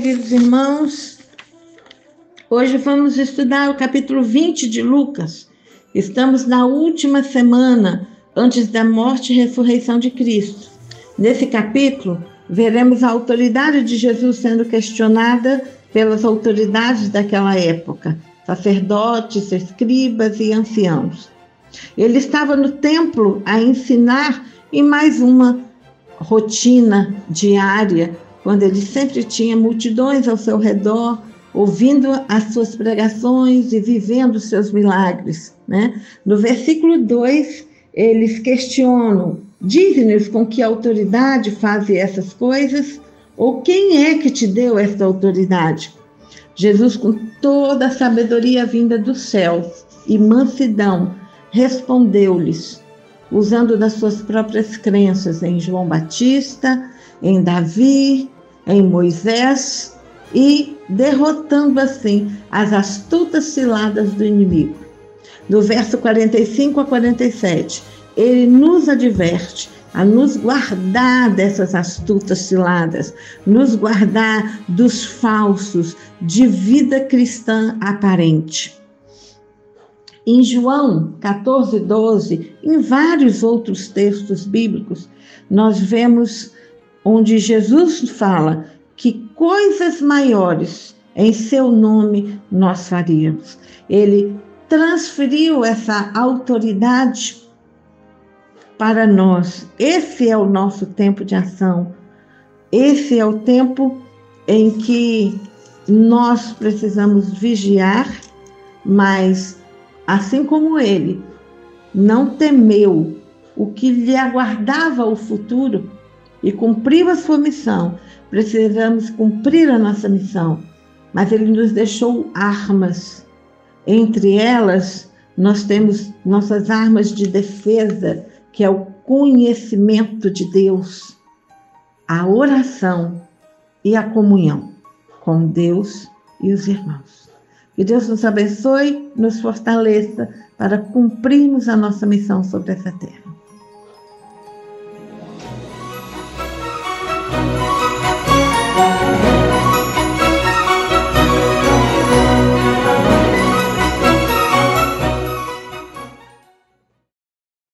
queridos irmãos. Hoje vamos estudar o capítulo 20 de Lucas. Estamos na última semana antes da morte e ressurreição de Cristo. Nesse capítulo, veremos a autoridade de Jesus sendo questionada pelas autoridades daquela época, sacerdotes, escribas e anciãos. Ele estava no templo a ensinar em mais uma rotina diária, quando ele sempre tinha multidões ao seu redor, ouvindo as suas pregações e vivendo os seus milagres. Né? No versículo 2, eles questionam: diz-nos com que autoridade fazem essas coisas? Ou quem é que te deu essa autoridade? Jesus, com toda a sabedoria vinda do céu e mansidão, respondeu-lhes: usando das suas próprias crenças em João Batista, em Davi, em Moisés e derrotando assim as astutas ciladas do inimigo. Do verso 45 a 47, ele nos adverte a nos guardar dessas astutas ciladas, nos guardar dos falsos, de vida cristã aparente em João 14, 12, em vários outros textos bíblicos, nós vemos onde Jesus fala que coisas maiores em seu nome nós faríamos. Ele transferiu essa autoridade para nós. Esse é o nosso tempo de ação. Esse é o tempo em que nós precisamos vigiar, mas assim como ele não temeu o que lhe aguardava o futuro e cumpriu a sua missão, precisamos cumprir a nossa missão. Mas ele nos deixou armas. Entre elas, nós temos nossas armas de defesa, que é o conhecimento de Deus, a oração e a comunhão com Deus e os irmãos. Que Deus nos abençoe, nos fortaleça para cumprirmos a nossa missão sobre essa terra.